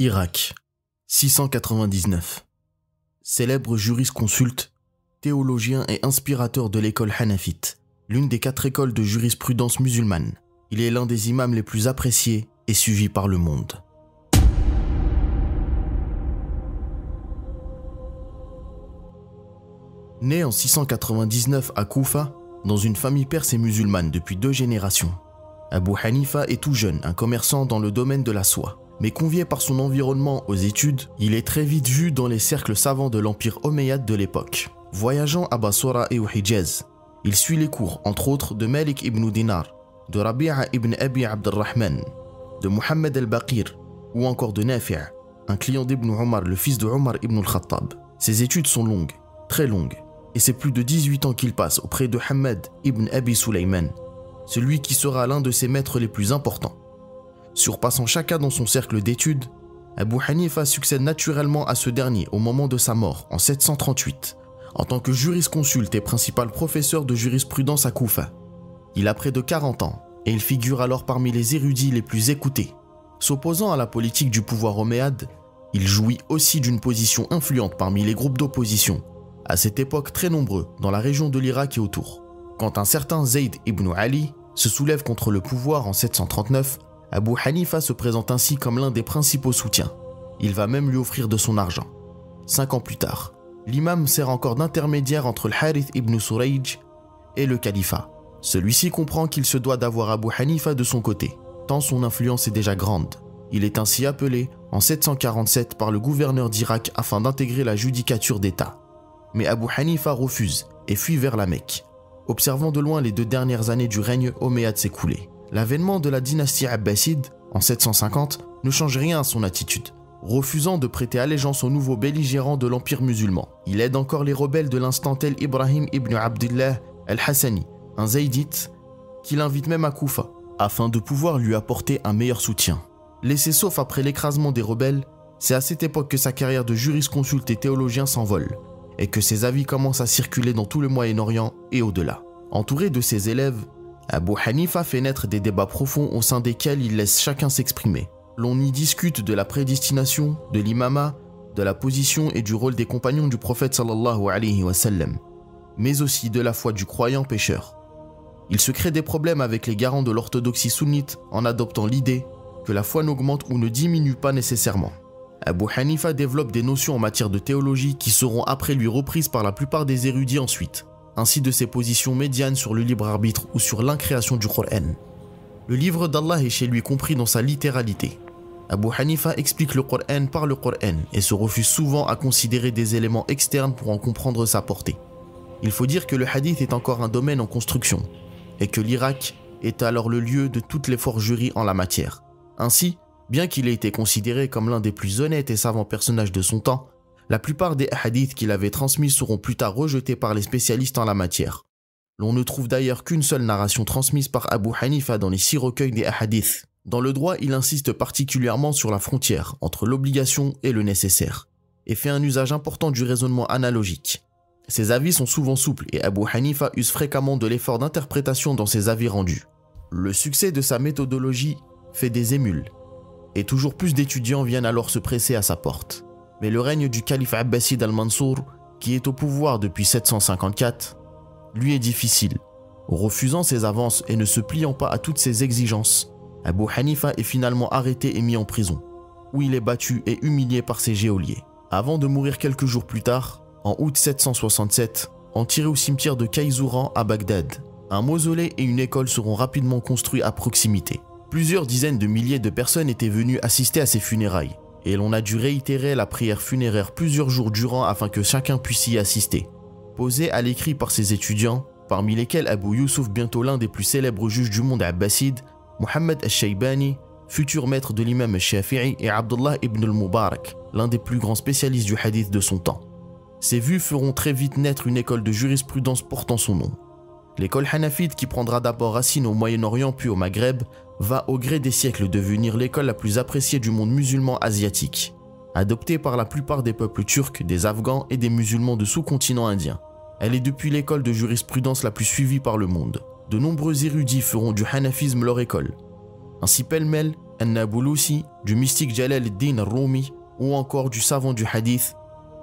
Irak, 699. Célèbre jurisconsulte, théologien et inspirateur de l'école hanafite, l'une des quatre écoles de jurisprudence musulmane. Il est l'un des imams les plus appréciés et suivis par le monde. Né en 699 à Koufa, dans une famille perse et musulmane depuis deux générations, Abu Hanifa est tout jeune un commerçant dans le domaine de la soie mais convié par son environnement aux études, il est très vite vu dans les cercles savants de l'empire omeyyade de l'époque. Voyageant à Basora et au Hijaz, il suit les cours, entre autres, de Malik ibn Dinar, de Rabi'a ibn Abi Abdurrahman, de Muhammad al-Baqir ou encore de Nafi', un client d'Ibn Omar, le fils de Omar ibn al-Khattab. Ses études sont longues, très longues, et c'est plus de 18 ans qu'il passe auprès de Hamad ibn Abi Sulaiman, celui qui sera l'un de ses maîtres les plus importants. Surpassant chacun dans son cercle d'études, Abu Hanifa succède naturellement à ce dernier au moment de sa mort en 738, en tant que jurisconsulte et principal professeur de jurisprudence à Koufa. Il a près de 40 ans et il figure alors parmi les érudits les plus écoutés. S'opposant à la politique du pouvoir oméade, il jouit aussi d'une position influente parmi les groupes d'opposition, à cette époque très nombreux dans la région de l'Irak et autour. Quand un certain Zayd ibn Ali se soulève contre le pouvoir en 739, Abu Hanifa se présente ainsi comme l'un des principaux soutiens. Il va même lui offrir de son argent. Cinq ans plus tard, l'imam sert encore d'intermédiaire entre le Harith ibn Surayj et le califat. Celui-ci comprend qu'il se doit d'avoir Abu Hanifa de son côté, tant son influence est déjà grande. Il est ainsi appelé en 747 par le gouverneur d'Irak afin d'intégrer la judicature d'État. Mais Abu Hanifa refuse et fuit vers la Mecque, observant de loin les deux dernières années du règne omeyyade s'écouler. L'avènement de la dynastie abbasside, en 750, ne change rien à son attitude. Refusant de prêter allégeance aux nouveaux belligérants de l'Empire musulman, il aide encore les rebelles de l'instant tel Ibrahim ibn Abdullah al-Hassani, un zaydite, qu'il invite même à Koufa, afin de pouvoir lui apporter un meilleur soutien. Laissé sauf après l'écrasement des rebelles, c'est à cette époque que sa carrière de jurisconsulte et théologien s'envole, et que ses avis commencent à circuler dans tout le Moyen-Orient et au-delà. Entouré de ses élèves, Abu Hanifa fait naître des débats profonds au sein desquels il laisse chacun s'exprimer. L'on y discute de la prédestination, de l'imama, de la position et du rôle des compagnons du prophète sallallahu alayhi wa sallam, mais aussi de la foi du croyant pécheur. Il se crée des problèmes avec les garants de l'orthodoxie sunnite en adoptant l'idée que la foi n'augmente ou ne diminue pas nécessairement. Abu Hanifa développe des notions en matière de théologie qui seront après lui reprises par la plupart des érudits ensuite ainsi de ses positions médianes sur le libre arbitre ou sur l'incréation du Coran. Le livre d'Allah est chez lui compris dans sa littéralité. Abu Hanifa explique le Coran par le Coran et se refuse souvent à considérer des éléments externes pour en comprendre sa portée. Il faut dire que le hadith est encore un domaine en construction et que l'Irak est alors le lieu de toutes les forgeries en la matière. Ainsi, bien qu'il ait été considéré comme l'un des plus honnêtes et savants personnages de son temps, la plupart des hadiths qu'il avait transmis seront plus tard rejetés par les spécialistes en la matière. L'on ne trouve d'ailleurs qu'une seule narration transmise par Abu Hanifa dans les six recueils des hadiths. Dans le droit, il insiste particulièrement sur la frontière entre l'obligation et le nécessaire, et fait un usage important du raisonnement analogique. Ses avis sont souvent souples et Abu Hanifa use fréquemment de l'effort d'interprétation dans ses avis rendus. Le succès de sa méthodologie fait des émules, et toujours plus d'étudiants viennent alors se presser à sa porte. Mais le règne du calife Abbasid al-Mansour, qui est au pouvoir depuis 754, lui est difficile. Refusant ses avances et ne se pliant pas à toutes ses exigences, Abu Hanifa est finalement arrêté et mis en prison, où il est battu et humilié par ses geôliers. Avant de mourir quelques jours plus tard, en août 767, enterré au cimetière de Kaizouran à Bagdad. Un mausolée et une école seront rapidement construits à proximité. Plusieurs dizaines de milliers de personnes étaient venues assister à ses funérailles, et l'on a dû réitérer la prière funéraire plusieurs jours durant afin que chacun puisse y assister. Posé à l'écrit par ses étudiants, parmi lesquels Abu Yusuf, bientôt l'un des plus célèbres juges du monde abbasside, Mohammed al-Shaybani, futur maître de l'imam al-Shafi'i et Abdullah ibn al-Mubarak, l'un des plus grands spécialistes du hadith de son temps. Ces vues feront très vite naître une école de jurisprudence portant son nom. L'école hanafite qui prendra d'abord racine au Moyen-Orient puis au Maghreb va au gré des siècles devenir l'école la plus appréciée du monde musulman asiatique, adoptée par la plupart des peuples turcs, des Afghans et des musulmans de sous-continent indien. Elle est depuis l'école de jurisprudence la plus suivie par le monde. De nombreux érudits feront du hanafisme leur école. Ainsi pêle-mêle, An-Nabulusi, du mystique Jalal al-Din al-Rumi ou encore du savant du hadith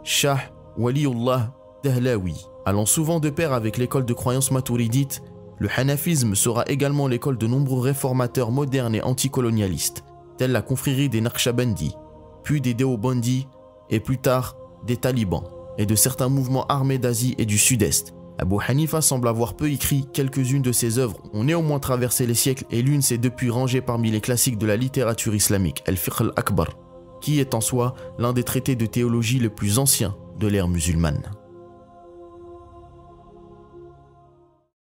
Shah Waliullah Dahlawi. Allant souvent de pair avec l'école de croyance maturidite, le hanafisme sera également l'école de nombreux réformateurs modernes et anticolonialistes, tels la confrérie des Naqshbandi, puis des Deobandi et plus tard des talibans et de certains mouvements armés d'Asie et du Sud-Est. Abu Hanifa semble avoir peu écrit, quelques-unes de ses œuvres ont néanmoins traversé les siècles et l'une s'est depuis rangée parmi les classiques de la littérature islamique, Al-Fiqh al-Akbar, qui est en soi l'un des traités de théologie les plus anciens de l'ère musulmane.